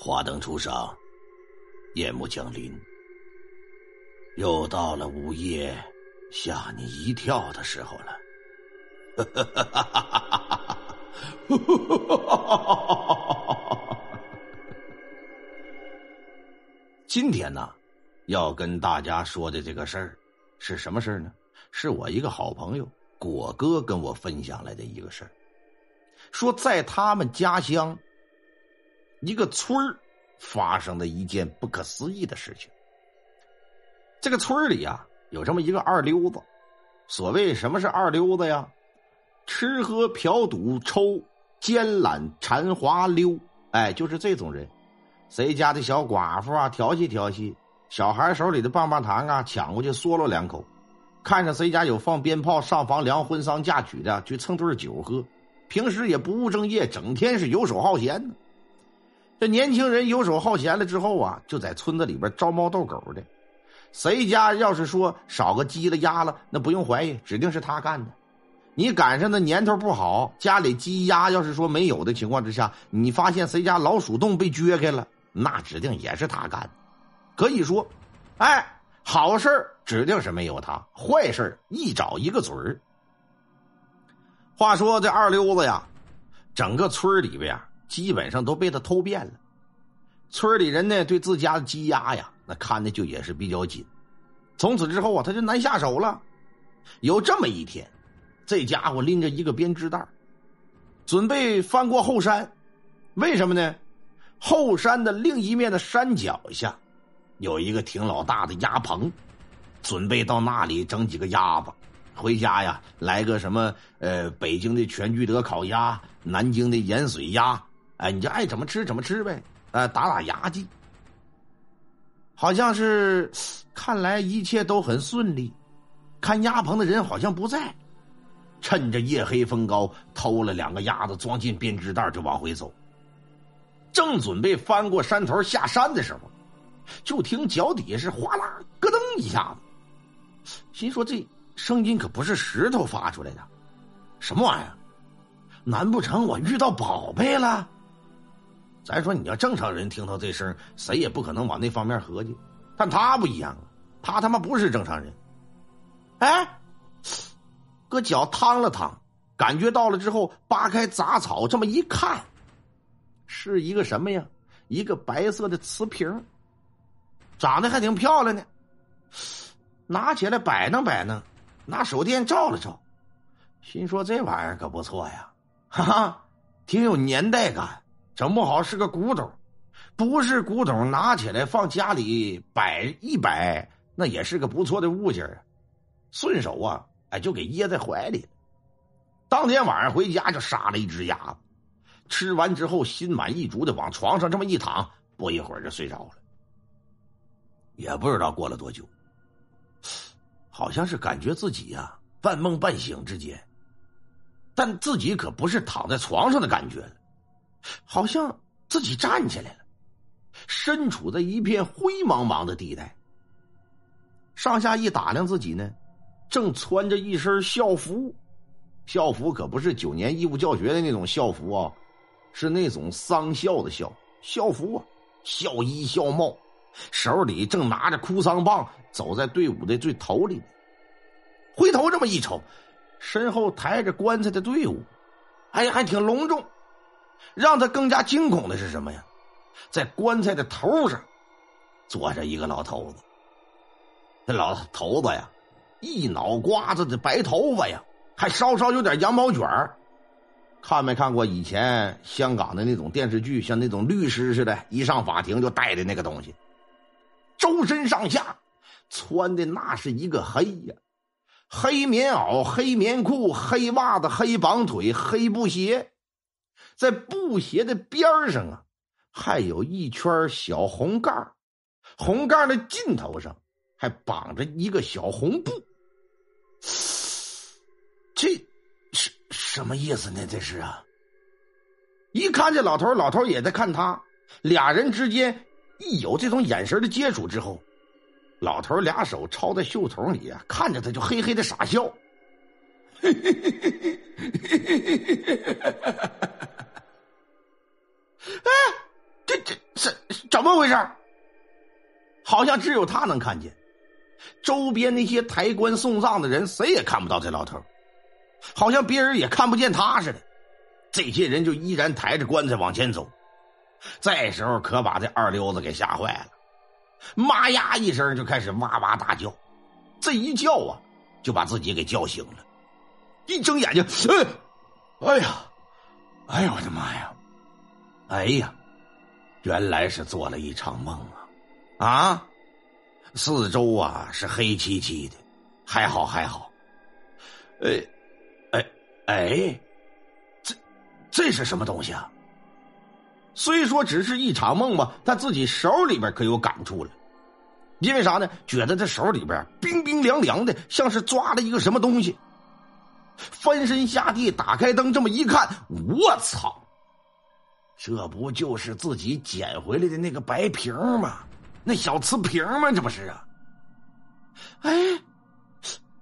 华灯初上，夜幕降临，又到了午夜吓你一跳的时候了。今天呢，要跟大家说的这个事儿是什么事儿呢？是我一个好朋友果哥跟我分享来的一个事儿，说在他们家乡。一个村发生的一件不可思议的事情。这个村里啊，有这么一个二流子。所谓什么是二流子呀？吃喝嫖赌抽奸懒馋滑溜，哎，就是这种人。谁家的小寡妇啊，调戏调戏；小孩手里的棒棒糖啊，抢过去嗦了两口；看着谁家有放鞭炮、上房梁、婚丧嫁娶的，去蹭顿酒喝。平时也不务正业，整天是游手好闲呢。这年轻人游手好闲了之后啊，就在村子里边招猫逗狗的。谁家要是说少个鸡了鸭了，那不用怀疑，指定是他干的。你赶上那年头不好，家里鸡鸭要是说没有的情况之下，你发现谁家老鼠洞被撅开了，那指定也是他干的。可以说，哎，好事指定是没有他，坏事一找一个准儿。话说这二溜子呀，整个村里边。基本上都被他偷遍了，村里人呢对自家的鸡鸭呀，那看的就也是比较紧。从此之后啊，他就难下手了。有这么一天，这家伙拎着一个编织袋，准备翻过后山。为什么呢？后山的另一面的山脚下，有一个挺老大的鸭棚，准备到那里整几个鸭子，回家呀来个什么呃，北京的全聚德烤鸭，南京的盐水鸭。哎，你就爱怎么吃怎么吃呗，呃，打打牙祭。好像是，看来一切都很顺利。看鸭棚的人好像不在，趁着夜黑风高，偷了两个鸭子，装进编织袋就往回走。正准备翻过山头下山的时候，就听脚底下是哗啦咯噔一下子，心说这声音可不是石头发出来的，什么玩意儿？难不成我遇到宝贝了？咱说，你要正常人听到这声，谁也不可能往那方面合计。但他不一样啊，他他妈不是正常人。哎，搁脚趟了趟，感觉到了之后，扒开杂草，这么一看，是一个什么呀？一个白色的瓷瓶，长得还挺漂亮呢。拿起来摆弄摆弄，拿手电照了照，心说这玩意儿可不错呀，哈哈，挺有年代感。整不好是个古董，不是古董，拿起来放家里摆一摆，那也是个不错的物件啊。顺手啊，哎，就给掖在怀里。当天晚上回家就杀了一只鸭子，吃完之后心满意足的往床上这么一躺，不一会儿就睡着了。也不知道过了多久，好像是感觉自己呀半梦半醒之间，但自己可不是躺在床上的感觉。好像自己站起来了，身处在一片灰茫茫的地带。上下一打量自己呢，正穿着一身校服，校服可不是九年义务教学的那种校服啊，是那种丧校的校校服啊，校衣校帽，手里正拿着哭丧棒，走在队伍的最头里。回头这么一瞅，身后抬着棺材的队伍，哎呀，还挺隆重。让他更加惊恐的是什么呀？在棺材的头上坐着一个老头子。那老头子呀，一脑瓜子的白头发呀，还稍稍有点羊毛卷看没看过以前香港的那种电视剧，像那种律师似的，一上法庭就戴的那个东西。周身上下穿的那是一个黑呀，黑棉袄、黑棉裤、黑袜子、黑绑腿、黑布鞋。在布鞋的边上啊，还有一圈小红盖红盖的尽头上还绑着一个小红布。这是什么意思呢？这是啊！一看这老头，老头也在看他，俩人之间一有这种眼神的接触之后，老头俩手抄在袖筒里啊，看着他就嘿嘿的傻笑嘿嘿嘿嘿嘿嘿嘿嘿。嘿嘿嘿嘿嘿嘿嘿嘿嘿嘿嘿。哎，这这这怎么回事？好像只有他能看见，周边那些抬棺送葬的人谁也看不到这老头，好像别人也看不见他似的。这些人就依然抬着棺材往前走，这时候可把这二溜子给吓坏了，妈呀一声就开始哇哇大叫，这一叫啊，就把自己给叫醒了，一睁眼睛，哎，哎呀，哎呀，我的妈呀，哎呀，原来是做了一场梦啊！啊，四周啊是黑漆漆的，还好还好。哎，哎哎，这这是什么东西啊？虽说只是一场梦吧，他自己手里边可有感触了。因为啥呢？觉得这手里边冰冰凉凉的，像是抓了一个什么东西。翻身下地，打开灯，这么一看，我操！这不就是自己捡回来的那个白瓶吗？那小瓷瓶吗？这不是啊！哎，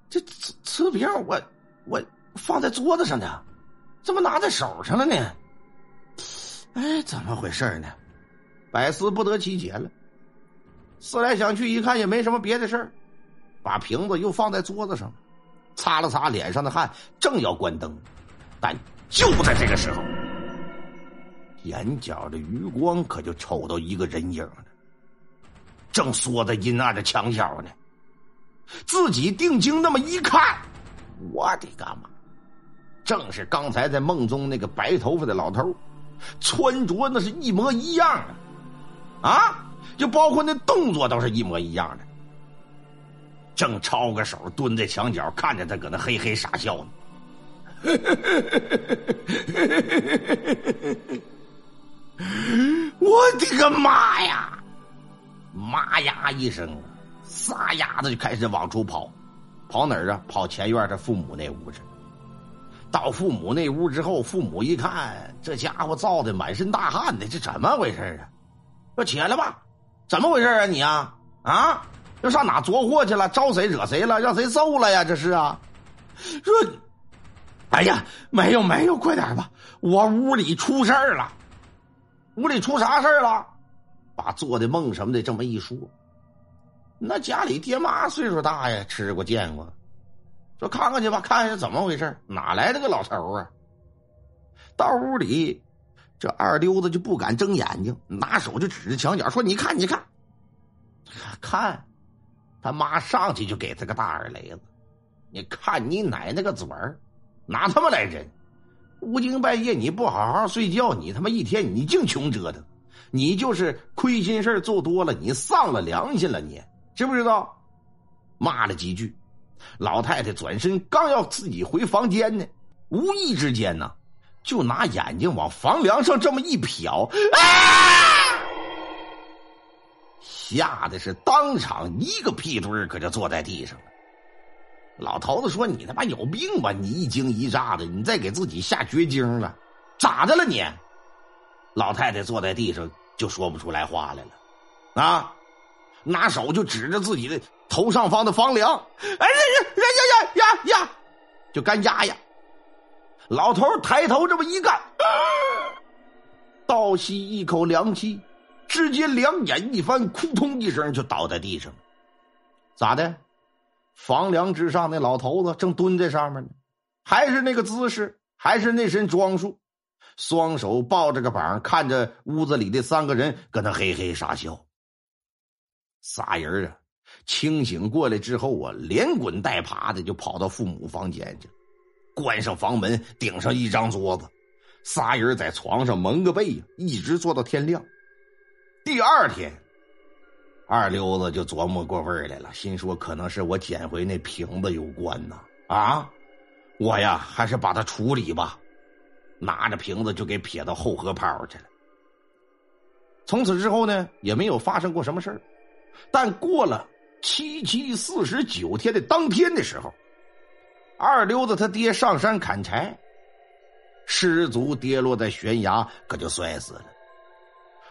这瓷瓷瓶我我放在桌子上的，怎么拿在手上了呢？哎，怎么回事呢？百思不得其解了。思来想去，一看也没什么别的事儿，把瓶子又放在桌子上，擦了擦脸上的汗，正要关灯，但就在这个时候，眼角的余光可就瞅到一个人影了。正缩在阴暗的墙角呢，自己定睛那么一看，我的个妈！正是刚才在梦中那个白头发的老头，穿着那是一模一样的，啊，就包括那动作都是一模一样的。正抄个手蹲在墙角，看着他搁那嘿嘿傻笑呢。我的个妈呀！妈呀一声，撒丫子就开始往出跑，跑哪儿啊？跑前院他父母那屋去。到父母那屋之后，父母一看，这家伙造的满身大汗的，这怎么回事啊？说起来吧，怎么回事啊？你啊啊，要上哪作祸去了？招谁惹谁了？让谁揍了呀？这是啊？说，哎呀，没有没有，快点吧，我屋里出事儿了。屋里出啥事了？把做的梦什么的这么一说，那家里爹妈岁数大呀，吃过见过，说看看去吧，看看是怎么回事哪来的个老头啊？到屋里，这二溜子就不敢睁眼睛，拿手就指着墙角说：“你看，你看，看，他妈上去就给他个大耳雷子，你看你奶奶个嘴儿，拿他妈来人！无精半夜你不好好睡觉，你他妈一天你净穷折腾。”你就是亏心事做多了，你丧了良心了，你知不知道？骂了几句，老太太转身刚要自己回房间呢，无意之间呢，就拿眼睛往房梁上这么一瞟，啊！吓得是当场一个屁墩可就坐在地上了。老头子说：“你他妈有病吧？你一惊一乍的，你再给自己下绝经了，咋的了你？”老太太坐在地上就说不出来话来了，啊，拿手就指着自己的头上方的房梁，哎呀呀呀呀呀呀，就干压呀。老头抬头这么一干，倒吸一口凉气，直接两眼一翻，扑通一声就倒在地上。咋的？房梁之上那老头子正蹲在上面呢，还是那个姿势，还是那身装束。双手抱着个膀，看着屋子里的三个人搁那嘿嘿傻笑。仨人啊，清醒过来之后啊，连滚带爬的就跑到父母房间去，关上房门，顶上一张桌子，仨人在床上蒙个被，一直坐到天亮。第二天，二溜子就琢磨过味儿来了，心说可能是我捡回那瓶子有关呐，啊，我呀还是把它处理吧。拿着瓶子就给撇到后河泡去了。从此之后呢，也没有发生过什么事儿。但过了七七四十九天的当天的时候，二溜子他爹上山砍柴，失足跌落在悬崖，可就摔死了。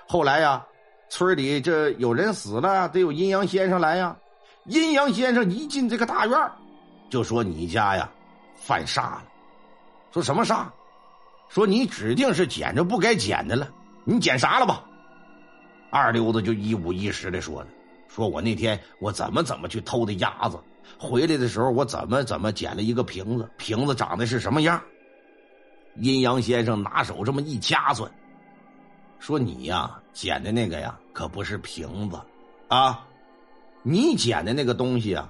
后来呀，村里这有人死了，得有阴阳先生来呀。阴阳先生一进这个大院就说：“你家呀，犯煞了。”说什么煞？说你指定是捡着不该捡的了，你捡啥了吧？二溜子就一五一十的说了，说我那天我怎么怎么去偷的鸭子，回来的时候我怎么怎么捡了一个瓶子，瓶子长得是什么样。阴阳先生拿手这么一掐算，说你呀捡的那个呀可不是瓶子，啊，你捡的那个东西啊，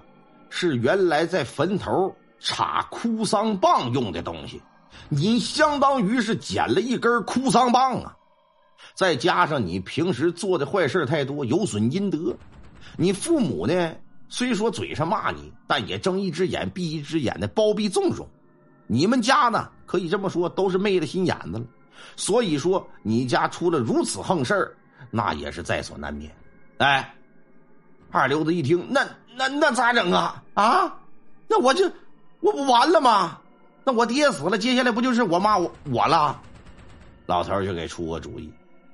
是原来在坟头插哭丧棒用的东西，你相当于是捡了一根哭丧棒啊。再加上你平时做的坏事太多，有损阴德。你父母呢，虽说嘴上骂你，但也睁一只眼闭一只眼的包庇纵容。你们家呢，可以这么说，都是昧了心眼子了。所以说，你家出了如此横事那也是在所难免。哎，二流子一听，那那那咋整啊？啊，那我就我不完了吗？那我爹死了，接下来不就是我妈我我了？老头就给出个主意。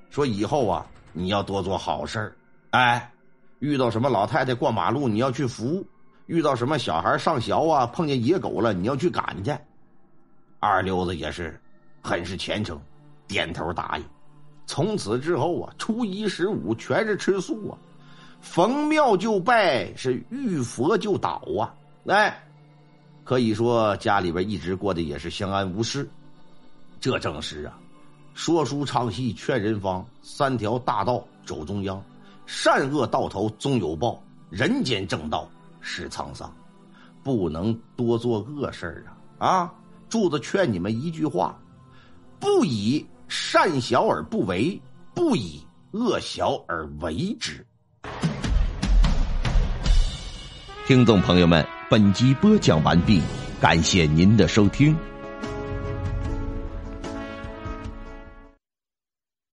说以后啊，你要多做好事哎，遇到什么老太太过马路，你要去扶；遇到什么小孩上学啊，碰见野狗了，你要去赶去。二流子也是，很是虔诚，点头答应。从此之后啊，初一十五全是吃素啊，逢庙就拜，是遇佛就祷啊，哎，可以说家里边一直过得也是相安无事。这正是啊。说书唱戏劝人方，三条大道走中央，善恶到头终有报，人间正道是沧桑，不能多做恶事啊！啊，柱子劝你们一句话：不以善小而不为，不以恶小而为之。听众朋友们，本集播讲完毕，感谢您的收听。